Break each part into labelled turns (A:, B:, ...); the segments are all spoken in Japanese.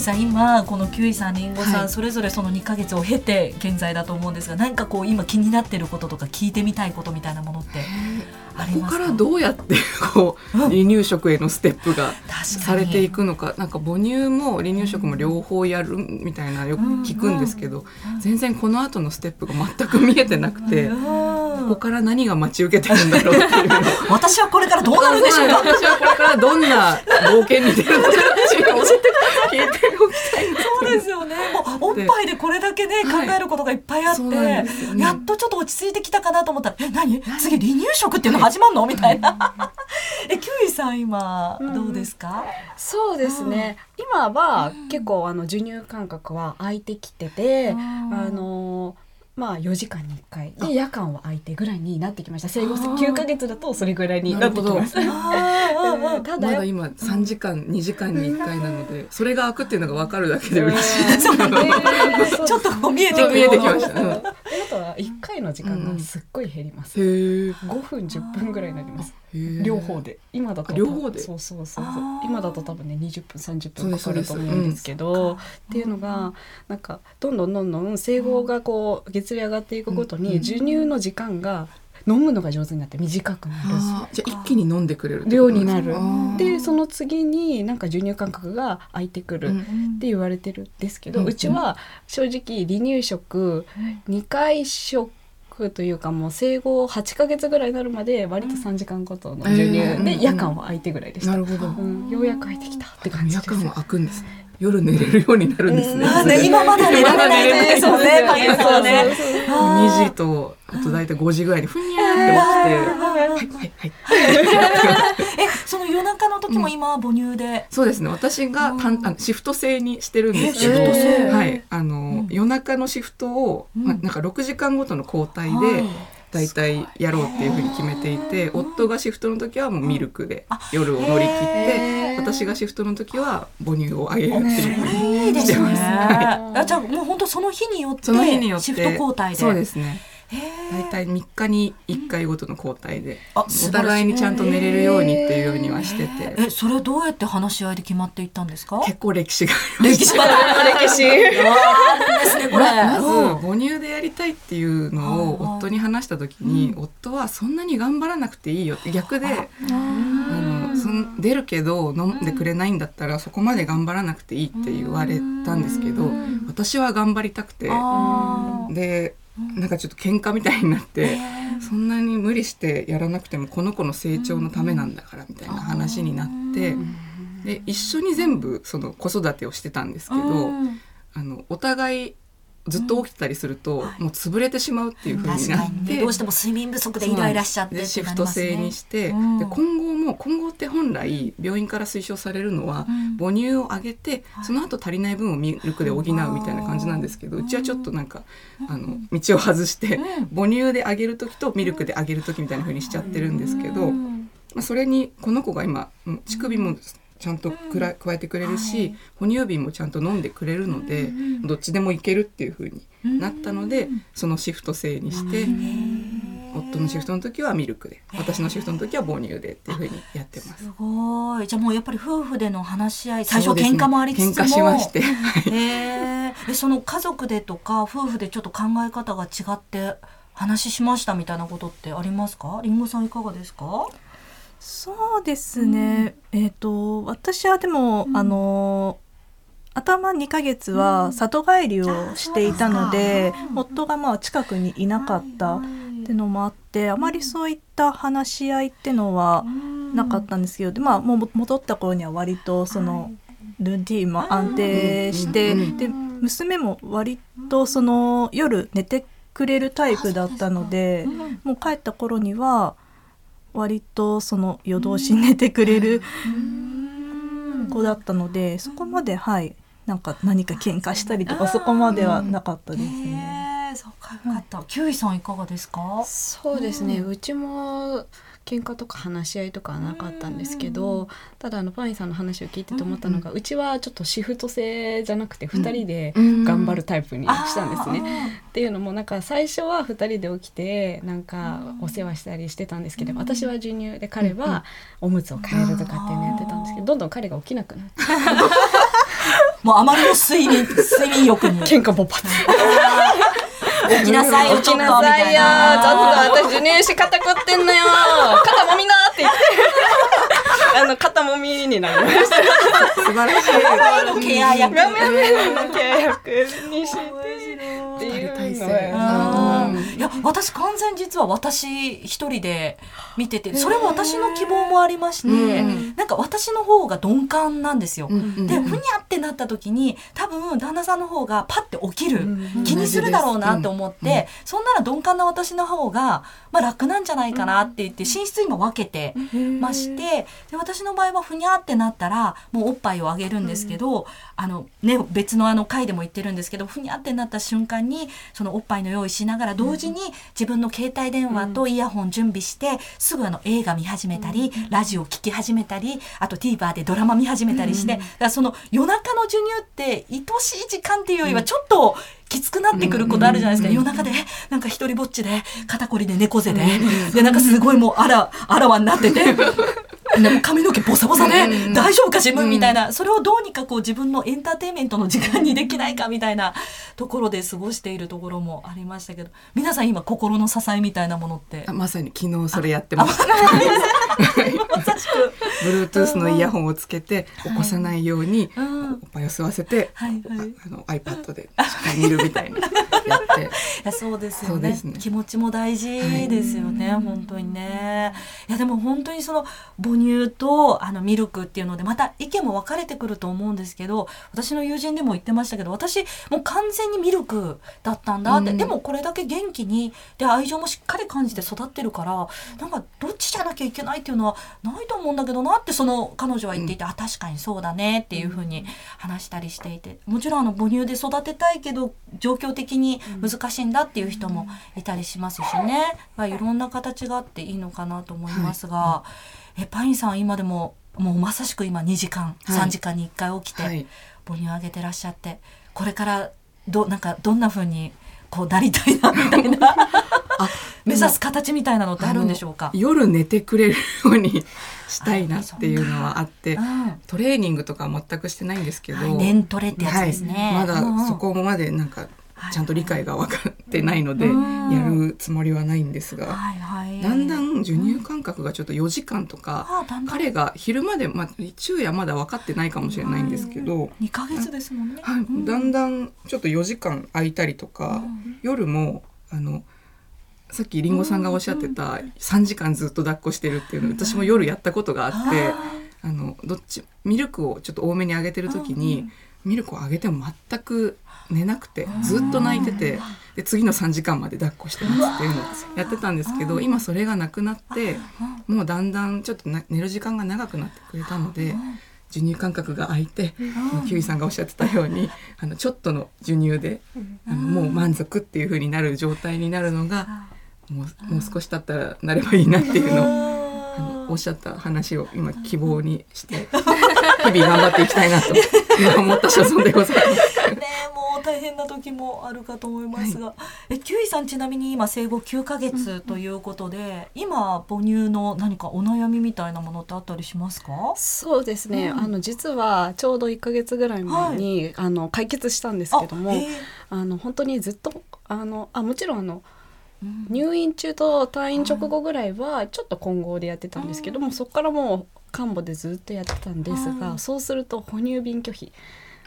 A: さん今このキウイさんリンゴさん、
B: はい、
A: それぞれその2か月を経て現在だと思うんですが何かこう今気になってることとか聞いてみたいことみたいなものってありますか？
B: ここからどうやってこう 離乳食へのステップがされていくのか。なんか母乳も離乳食も両方やるみたいなよく聞くんですけど、全然この後のステップが全く見えてなくて。ここから何が待ち受けてるんだろうっていう。
A: 私はこれからどうなるんでしょうか。
B: 私はこれからどんな冒険に出るのかっていうのを聞いておきたい
A: そうですよね。もうおっぱいでこれだけね考えることがいっぱいあって、はいね、やっとちょっと落ち着いてきたかなと思ったら「え何？次離乳食っていうの始まるの?」みたいな。えキウイさん今どうですか、うん、
C: そうですね、今は結構あの授乳間隔は空いてきてて、あのまあ4時間に1回。で夜間は空いてぐらいになってきました。生後9か月だとそれぐらいになってきます
B: た。だまだ今3時間2時間に1回なのでそれが空くっていうのが分かるだけで嬉しい。です ちょ
A: っと見えて
B: 見えてきました、うん、あ
C: とは1回の時間がすっごい減ります、うん、5分10分ぐらいになります。両方で。今だと
B: 両方で？
C: そうそうそう今だと多分ね20分30分かかると思うんですけど、うん、っていうのがなんかどんどんどんどん生後がこう月齢上がっていくごとに授乳の時間が飲むのが上手になって短くなる
B: じゃあ一気に飲んでくれる
C: 量になる。でその次になんか授乳間隔が空いてくるって言われてるんですけど、うん、うちは正直離乳食2回食というかもう生後8か月ぐらいになるまで割と3時間ごとの授乳で夜間は空いてぐらいでした、
B: なるほど、
C: うん、ようやく空いてきたって感じ
B: です。夜間は空くんですね夜寝れるようになるんですね。
A: 今まだ寝られないですよね。
B: 2時とあと大体5時ぐらいにふにゃーって起きて、はいはいはい。
A: え、その夜中の時も今母乳で？
B: そうですね。私がたんあのシフト制にしてるんですけど、はい、あの夜中のシフトをまなんか6時間ごとの交代で。大体やろうっていうふうに決めていて夫がシフトの時はもうミルクで夜を乗り切って私がシフトの時は母乳をあげるっていうふうにしてます。
A: あじゃあもう本当その日によってシフト交代で。
B: そうですね。大体3日に1回ごとの交代でお互いにちゃんと寝れるようにっていうようにはしてて。
A: えそれはどうやって話し合いで決まっていったんですか？
B: 結構歴史が
A: 歴史が歴史ですねこれ。
B: まず母乳でやりたいっていうのを夫に話した時に、夫はそんなに頑張らなくていいよって逆で出るけど飲んでくれないんだったらそこまで頑張らなくていいって言われたんですけど私は頑張りたくて。でなんかちょっと喧嘩みたいになって、そんなに無理してやらなくてもこの子の成長のためなんだからみたいな話になって、で一緒に全部その子育てをしてたんですけど、あのお互いずっと起きてたりすると、もう潰れてしまうっていうふうになって、
A: どうしても睡眠不足でイライラしちゃって
B: シフト制にして、で今後も今後って本来病院から推奨されるのは、母乳をあげてその後足りない分をミルクで補うみたいな感じなんですけど、うちはちょっとなんか、あの道を外して、母乳であげる時とミルクであげる時みたいなふうにしちゃってるんですけど、まあ、それにこの子が今乳首もちゃんとくら加えてくれるし、はい、哺乳瓶もちゃんと飲んでくれるので、どっちでもいけるっていう風になったので、そのシフト制にして、夫のシフトの時はミルクで私のシフトの時は母乳でっていう風にやってます。
A: すごい。じゃあもうやっぱり夫婦での話し合い最初喧嘩もありつつも、
B: ね、喧嘩しまして、
A: えー、その家族でとか夫婦でちょっと考え方が違って話しましたみたいなことってありますか？りんごさんいかがですか？
D: そうですね、うん、えっ、ー、と私はでも、うん、あの頭2ヶ月は里帰りをしていたので、うん、夫がまあ近くにいなかったってのもあってあまりそういった話し合いってのはなかったんですけどで、まあ、もう戻った頃には割とそのルーティンも安定してで娘も割とその夜寝てくれるタイプだったのでもう帰った頃には割とその夜通し寝てくれる子だったのでそこまではいなんか何か喧嘩したりとかそこまではなかったですね。
A: そうかよかった。キウイさんいかがですか？
C: そうですね。うちも喧嘩とか話し合いとかはなかったんですけど、ただあのパンイさんの話を聞いてて思ったのが、うちはちょっとシフト制じゃなくて2人で頑張るタイプにしたんですね。っていうのもなんか最初は2人で起きてなんかお世話したりしてたんですけど、私は授乳で彼はおむつを替えるとかっていうのやってたんですけどどんどん彼が起きなくなって。
A: もうあまりの睡眠睡眠欲に。
C: 喧嘩勃発
A: 起きなさいよ
C: 起きなさいよ。ちょっと私授乳し肩こってんのよ。肩もみなって言って。あの肩もみになりました。
B: 素晴らしい。
A: マのケア役
C: ママの契約にして。っていうのは
A: や私完全実は私一人で見ててそれも私の希望もありまして、
B: うん
A: なんか私の方が鈍感なんですよ。
B: うん
A: でふにゃってなった時に多分旦那さんの方がパッて起きる、
C: うん
A: 気にするだろうなって思って、
B: うんうん
A: そんなら鈍感な私の方が、まあ、楽なんじゃないかなって言って寝室今分けてましてで私の場合はふにゃってなったらもうおっぱいをあげるんですけど、あのね、別のあの回でも言ってるんですけどふにゃってなった瞬間にそのおっぱいの用意しながら同時に自分の携帯電話とイヤホン準備してすぐあの映画見始めたり、ラジオ聞き始めたりあと TVer でドラマ見始めたりして、だその夜中の授乳って愛しい時間っていうよりはちょっときつくなってくることあるじゃないですか、夜中でなんか一人ぼっちで肩こりで猫背で、でなんかすごいもうあらあらわになってて。でも髪の毛ボサボサで大丈夫か自分みたいな。それをどうにかこう自分のエンターテインメントの時間にできないかみたいなところで過ごしているところもありましたけど。皆さん今心の支えみたいなものって？
B: あまさに昨日それやってました。
A: まさ しく
B: Bluetooth のイヤホンをつけて起こさないように
A: うん。
B: おっぱいを吸わせて
A: はいはい。
B: あの iPad で見るみたいなやって。
A: いやそうですよね。
B: ね。
A: 気持ちも大事ですよね、本当にね。いやでも本当にその母乳とあのミルクっていうのでまた意見も分かれてくると思うんですけど私の友人でも言ってましたけど私もう完全にミルクだったんだって、
B: うん。
A: でもこれだけ元気にで愛情もしっかり感じて育ってるからなんかどっちじゃなきゃいけないっていうのはないと思うんだけどなってその彼女は言っていて、あ確かにそうだねっていうふうに話したりしていてもちろんあの母乳で育てたいけど状況的に難しいんだっていう人もいたりしますしね、まあ、いろんな形があっていいのかなと思いますが、えパインさん今でももうまさしく今2時間、
B: はい。
A: 3時間に1回起きて
B: はい。
A: 母乳をあげてらっしゃってこれからどなんかどんな風にこうなりたいなみたいな 目指す形みたいなのってあるんでしょうか？
B: 夜寝てくれるようにしたいなっていうのはあって
A: うん。
B: トレーニングとかは全くしてないんですけど、
A: はい年トレってやつですね。
B: はい。まだそこまでなんかちゃんと理解が分かってないので
A: うん。
B: やるつもりはないんですが、だんだん授乳間隔がちょっと4時間とか、彼が昼まで、まあ、昼夜まだ分かってないかもしれないんですけど、
A: 2ヶ月ですもんね、
B: だんだんちょっと4時間空いたりとか、夜もあのさっきりんごさんがおっしゃってた3時間ずっと抱っこしてるっていうの私も夜やったことがあってあのどっちミルクをちょっと多めにあげてる時にミルクをあげても全く寝なくてずっと泣いててで次の3時間まで抱っこしてますっていうのをやってたんですけど今それがなくなってもうだんだんちょっとな寝る時間が長くなってくれたので。授乳間隔が空いて、キウイさんがおっしゃってたようにあのちょっとの授乳で、あのもう満足っていう風になる状態になるのがもうもう少し経ったらなればいいなっていうのをおっしゃった話を今希望にして日々頑張っていきたいなと今思った所存でございます。
A: ねえもう大変な時もあるかと思いますが、えキュウイさんちなみに今生後9ヶ月ということで、今母乳の何かお悩みみたいなものってあったりしますか？
C: そうですね、
A: うん。
C: あの実はちょうど1ヶ月ぐらい前に、あの解決したんですけども
A: あへえ
C: あの本当にずっとあのあもちろんあの
A: うん
C: 入院中と退院直後ぐらいはちょっと混合でやってたんですけども、そこからもう看護でずっとやってたんですが、
A: はい
C: そうすると哺乳瓶拒否。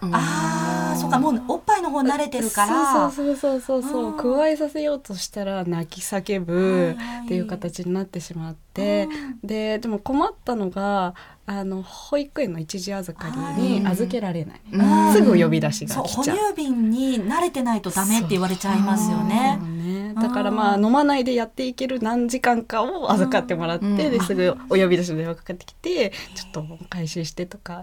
A: あー。そうかもうおっぱいの方慣れてるから。
C: そうそうそうそうそう。加えさせようとしたら泣き叫ぶっていう形になってしまって、ででも困ったのがあの保育園の一時預かりに預けられない、
B: うん。
C: すぐ呼び出し
A: そう
C: が来ちゃう。
A: 哺乳瓶に慣れてないとダメって言われちゃいますよね。
C: そうねだからまあ飲まないでやっていける何時間かを預かってもらって、
B: うん
C: ですぐお呼び出しの電話かかってきてちょっと回収してとか、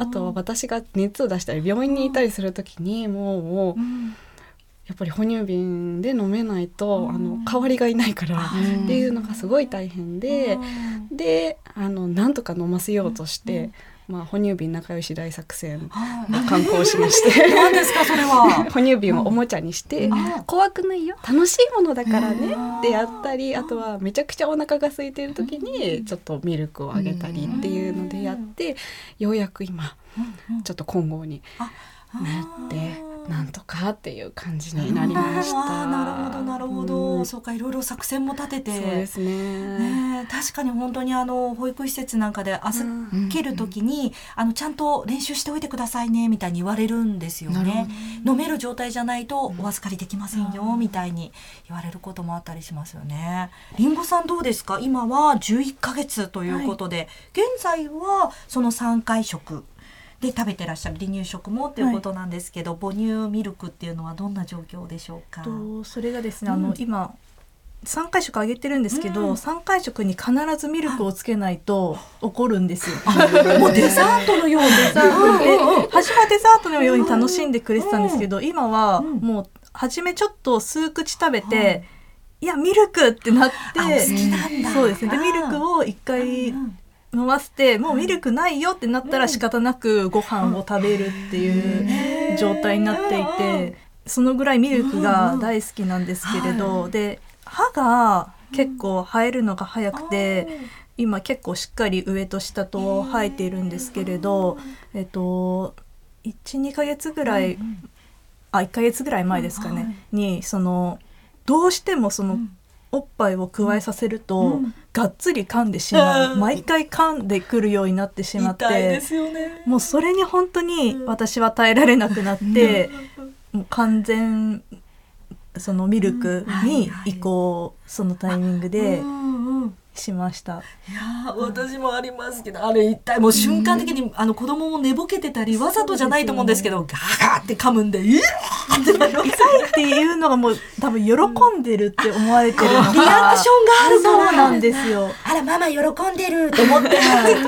C: あと私が熱を出したり病院にいたりする時にもうもう
A: うん。
C: やっぱり哺乳瓶で飲めないと、
A: うん。
C: あの代わりがいないから
B: うん
C: っていうのがすごい大変で、であのなんとか飲ませようとして、まあ哺乳瓶仲良し大作戦
A: はい。
C: を刊行しまして。
A: 何ですかそれは？
C: 哺乳瓶をおもちゃにして、
A: うん。
C: 怖くないよ。楽しいものだからね。
A: うん
C: ってやったりあとはめちゃくちゃお腹が空いてる時にちょっとミルクをあげたりっていうのでやってようやく今ちょっと混合になってなんとかっていう感じになりました。
A: なるほどなるほど、
C: うん。
A: そうかいろいろ作戦も立てて。
C: そうですね。
A: ねえ確かに本当にあの保育施設なんかで預
C: うん。
A: ける時に、あのちゃんと練習しておいてくださいねみたいに言われるんですよね。飲める状態じゃないとお預かりできませんよみたいに言われることもあったりしますよね。りんごさんどうですか？今は11ヶ月ということで、現在はその3回食で食べてらっしゃる離乳食もっていうことなんですけど、母乳ミルクっていうのはどんな状況でしょうか？
D: とそれがですね、
A: うん。
D: あの今3回食あげてるんですけど、
A: うん。
D: 3回食に必ずミルクをつけないと怒るんですよ。
A: もうデザートのよう で
D: デザートで初めはデザートのように楽しんでくれてたんですけど、今は
A: うん。
D: もう初めちょっと数口食べて、い。やミルクってなって。そうですね。でミルクを一回
A: うん
D: 飲ませてもうミルクないよってなったら仕方なくご飯を食べるっていう状態になっていてそのぐらいミルクが大好きなんですけれ
A: は
D: どで歯が結構生えるのが早くて今結構しっかり上と下と生えているんですけれどえっと12ヶ月ぐらいあ1ヶ月ぐらい前ですか
A: はい
D: ねにそのどうしてもそのおっぱいを加えさせると、
A: うん。
D: がっつり噛んでしまう、
A: うん。
D: 毎回噛んでくるようになってしまって
A: 痛いですよね。
D: もうそれに本当に私は耐えられなくなって、もう完全そのミルクに移行そのタイミングで
A: うんうん
D: しました。
A: いやー私もありますけどあれ一体もう瞬間的に、あの子供も寝ぼけてたりわざとじゃないと思うんですけどガーガーって噛むんで「いやー!」ってなる
D: 痛いっていうのがもう多分喜んでるって思われてる
A: リアクションがあるから
D: そうなんですよ。
A: あらママ喜んでると思って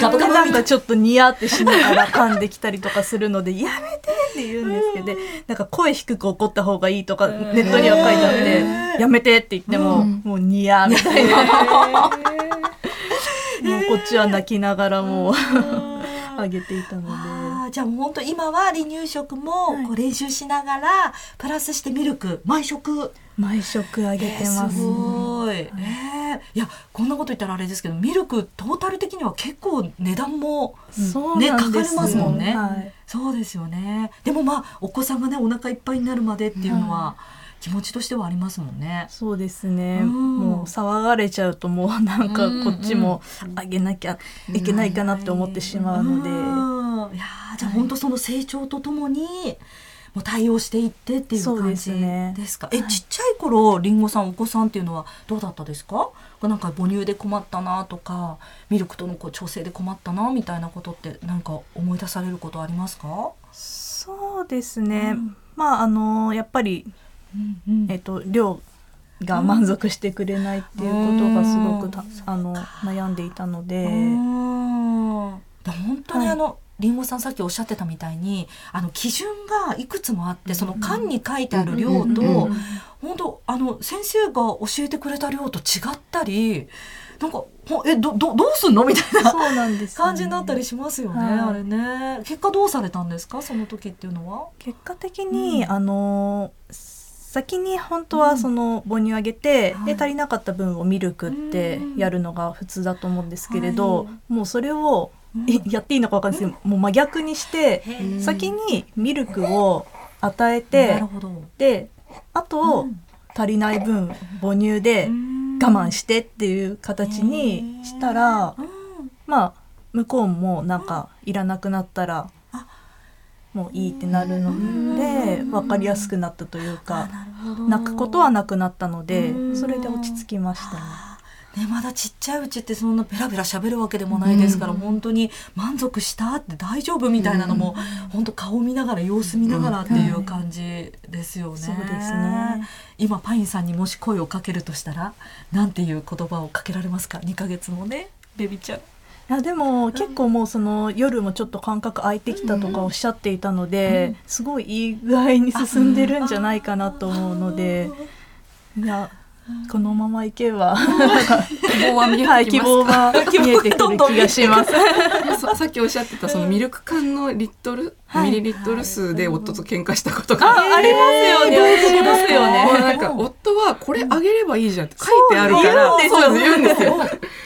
A: ガブガブ
D: なんかちょっとニヤってしながら噛んできたりとかするので「やめて!」って言うんですけどでなんか声低く怒った方がいいとかネットには書いてあって「やめて!」って言っても、もうニヤみたいな もうこっちは泣きながらもう あげていたので。
A: じゃあもう本当今は離乳食もこう練習しながら、プラスしてミルク毎食。
D: 毎食あげてます。
A: すごい、えーいやこんなこと言ったらあれですけどミルクトータル的には結構値段も
D: そうなんです
A: ねかかりますもんね。
D: はい。
A: そうですよね。でもまあお子さんがねお腹いっぱいになるまでっていうのは気持ちとしてはありますもんね。
D: そうですね、
A: うん
D: もう騒がれちゃうともうなんかこっちもあげなきゃいけないかなって思ってしまうので、
A: うんいやーじゃあ本当その成長とともにもう対応していってっていう
D: そうで
A: 感じ
D: すね
A: ですか。えちっちゃい頃りんごさんお子さんっていうのはどうだったですか？なんか母乳で困ったなとかミルクとのこう調整で困ったなみたいなことってなんか思い出されることありますか？
D: そうですね、
A: うん
D: まああのやっぱり、
A: うんうん。
D: えっと量が満足してくれないっていうことがすごくた、あの悩んでいたので、
A: 本当に
D: はい。
A: あの、りんごさんさっきおっしゃってたみたいにあの基準がいくつもあってその缶に書いてある量と、
C: うんうんうんうん。
A: 本当あの先生が教えてくれた量と違ったりなんかほえどどどうすんの？みたいな
D: そうなんですよね。
A: 感じになったりしますよね、
D: はい。
A: あれね。結果どうされたんですか？その時っていうのは？
D: 結果的に、
A: うん。
D: あの先に本当はその母乳あげて、
A: はい。
D: で足りなかった分をミルクってやるのが普通だと思うんですけれど、
A: は
D: もうそれを、やっていいのかわかんないですけど、もう真逆にして、
A: へ
D: 先にミルクを与え
A: な
D: て。であと、
A: うん。
D: 足りない分母乳で我慢してっていう形にしたら、
A: うん。
D: まあ向こうもなんかいらなくなったら
A: あ
D: もういいってなるので分かりやすくなったという
A: あ
D: か泣くことはなくなったので
A: うん。
D: それで落ち着きましたね。
A: ね、まだちっちゃいうちってそんなペラペラ喋るわけでもないですから、本当に満足したって大丈夫みたいなのも、本当顔見ながら様子見ながらっていう感じですよね。
D: そうですね。
A: 今パインさんにもし声をかけるとしたらなんていう言葉をかけられますか？2ヶ月のねベビちゃん。
D: いやでも結構もうその夜もちょっと感覚空いてきたとかおっしゃっていたので、すごいいい具合に進んでるんじゃないかなと思うのでいやこのままいけば。
B: 希望は見え
D: はい希
B: てきますか、
D: 望は見えてくる気がします。
B: ささっきおっしゃってたそのミルク缶のリットル、
A: はい。
B: ミリリットル数で夫と喧嘩したことが。
D: あありますよね。ありますよね。
B: なんか夫はこれあげればいいじゃんって書いてあるから。
D: そう
B: 言うんです
A: よ。
B: よ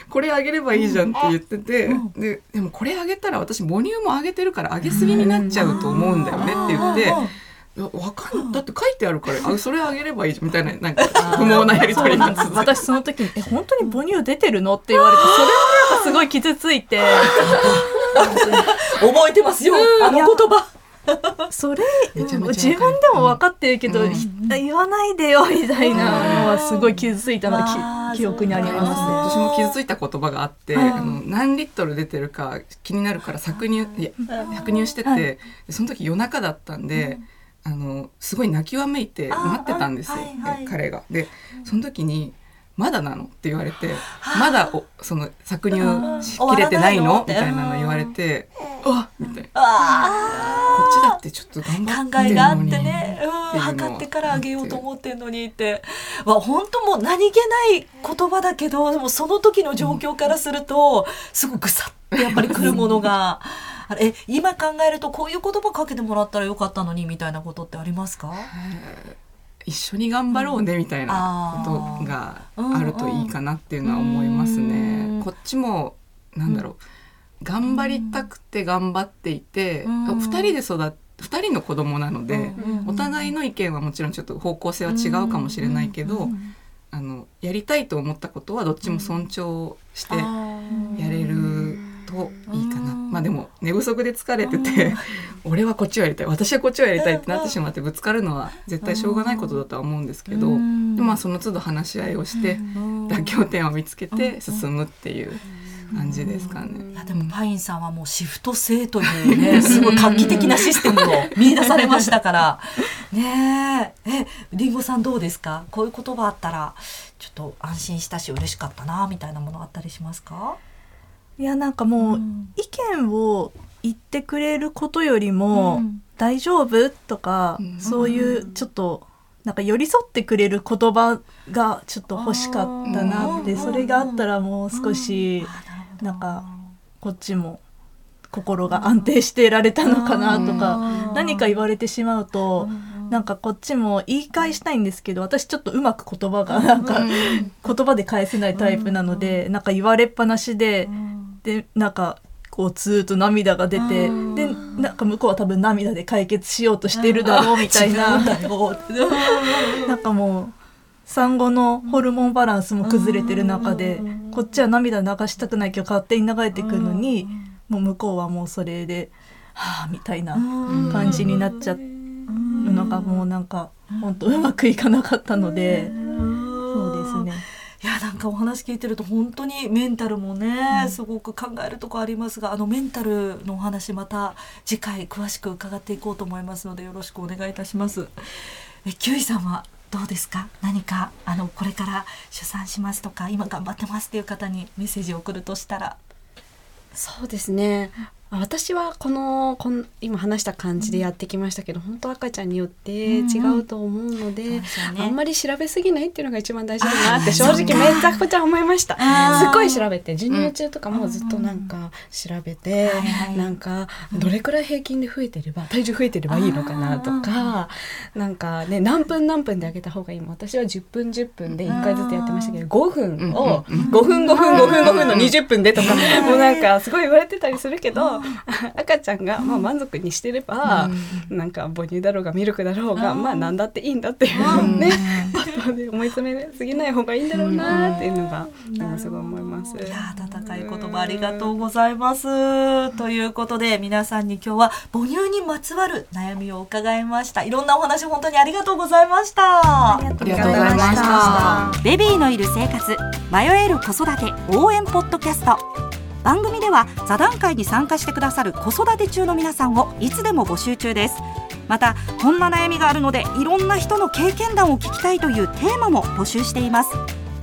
B: これあげればいいじゃんって言ってて
A: うん。
B: ででもこれあげたら私母乳もあげてるからあげすぎになっちゃうと思うんだよねって言って
A: うん
B: いやわかんだって書いてあるからあそれあげればいいじゃん。みたいななんか不毛なやり取りが続
D: 私その時に「え本当に母乳出てるの?」って言われてそれもなんかすごい傷ついて。
A: 覚えてますよ。あの言葉。
D: それ自分でも分かってるけど、
B: うん。
D: ひ言わないでよみたいなのはすごい傷ついたのき記憶にありますね。
B: 私も傷ついた言葉があって、
A: うん。
B: あの何リットル出てるか気になるから搾乳いや搾乳してて、その時夜中だったんで、あのすごい泣きわめいて待ってたんですよ、
A: あはいはい
B: え彼が。でその時に「まだなの?」って言われて「まだおその搾乳しきれてないの?」みたいなの言われて「あみたいな。
A: あ
B: こっちだってちょっと頑張
A: 考
B: ってる
A: えがあっ。てね、うん、測ってからあげようと思ってんのにってわ本当もう何気ない言葉だけどでもその時の状況からするとすごくぐさってやっぱりくるものがあれえ今考えるとこういう言葉かけてもらったらよかったのにみたいなことってありますか？
B: 一緒に頑張ろうねみたいなことがあるといいかなっていうのは思います
A: うん。
B: ね。こっちもなんだろう。頑張りたくて頑張っていて
A: う
B: 人で育っ二人の子供なので
A: うん
B: お互いの意見はもちろんちょっと方向性は違うかもしれないけどあのやりたいと思ったことはどっちも尊重してやれるといいあでも寝不足で疲れてて俺はこっちをやりたい。私はこっちをやりたいってなってしまってぶつかるのは絶対しょうがないことだとは思うんですけどで
A: うん。
B: もまあその都度話し合いをして妥協点を見つけて進むっていう感じですか
A: い
B: ね。
A: やでもパインさんはもうシフト制というね すごい画期的なシステムを見出されましたから。ねえ。えりんごさんどうですか？こういう言葉あったらちょっと安心したし嬉しかったなみたいなものあったりしますか？
D: いやなんかもう、
A: うん。
D: 意見を言ってくれることよりも、
A: うん。
D: 大丈夫とか、
B: うん。
D: そういうちょっとなんか寄り添ってくれる言葉がちょっと欲しかったなって
A: うん。
D: それがあったらもう少しなんかこっちも心が安定してられたのかなとか
A: うん。
D: 何か言われてしまうと
A: うん。
D: なんかこっちも言い返したいんですけど私ちょっとうまく言葉がなんか言葉で返せないタイプなのでなんか言われっぱなしででなんかこうずーっと涙が出て
A: うん
D: でなんか向こうは多分涙で解決しようとしてるだろうみたいな なんかもう産後のホルモンバランスも崩れてる中でこっちは涙流したくないけど勝手に流れてくるのにもう向こうはもうそれではあみたいな感じになっちゃうのがもうなんか本当うまくいかなかったので。
A: いやなんかお話聞いてると本当にメンタルもね、すごく考えるとこありますがあのメンタルのお話また次回詳しく伺っていこうと思いますのでよろしくお願いいたします。えキュウイさんはどうですか？何かあのこれから出産しますとか今頑張ってますっていう方にメッセージを送るとしたら。
C: そうですねあ私はこのこん今話した感じでやってきましたけど、本当赤ちゃんによって違うと思うので、
A: そうですよね。
C: あんまり調べすぎないっていうのが一番大事だなって正直めちゃくちゃ思いました。すっごい調べて授乳中とかもずっとなんか調べて、
A: はいはい。
C: なんかどれくらい平均で増えてれば体重増えてればいいのかなとかなんかね何分何分であげた方がいいも私は10分10分で1回ずつやってましたけど5分を
B: うんうん
C: 5分5分5分5分の20分でとかもうなんかすごい言われてたりするけど 赤ちゃんがまあ満足にしてればなんか母乳だろうがミルクだろうがまあ何だっていいんだっていうね ことで思い詰めすぎない方がいいんだろうなっていうのがなんかすごい思います。
A: いや温かい言葉ありがとうございます。ということで皆さんに今日は母乳にまつわる悩みを伺いました。いろんなお話本当にありがとうございました。
D: ありがとう
B: ありがとうございました。
A: ベビーのいる生活迷える子育て応援ポッドキャスト番組では座談会に参加してくださる子育て中の皆さんをいつでも募集中です。またこんな悩みがあるのでいろんな人の経験談を聞きたいというテーマも募集しています。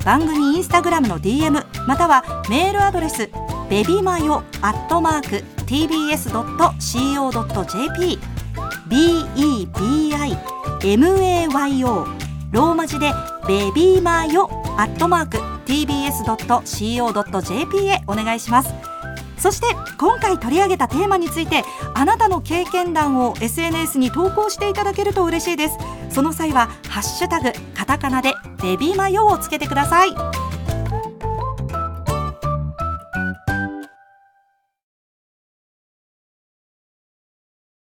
A: 番組インスタグラムの DM またはメールアドレスベビマヨアットマーク tbs.co.jp bebimayo ローマ字でベビーマヨアットマーク tbs.co.jp へお願いします。そして今回取り上げたテーマについてあなたの経験談を SNS に投稿していただけると嬉しいです。その際はハッシュタグカタカナでベビーマヨをつけてください。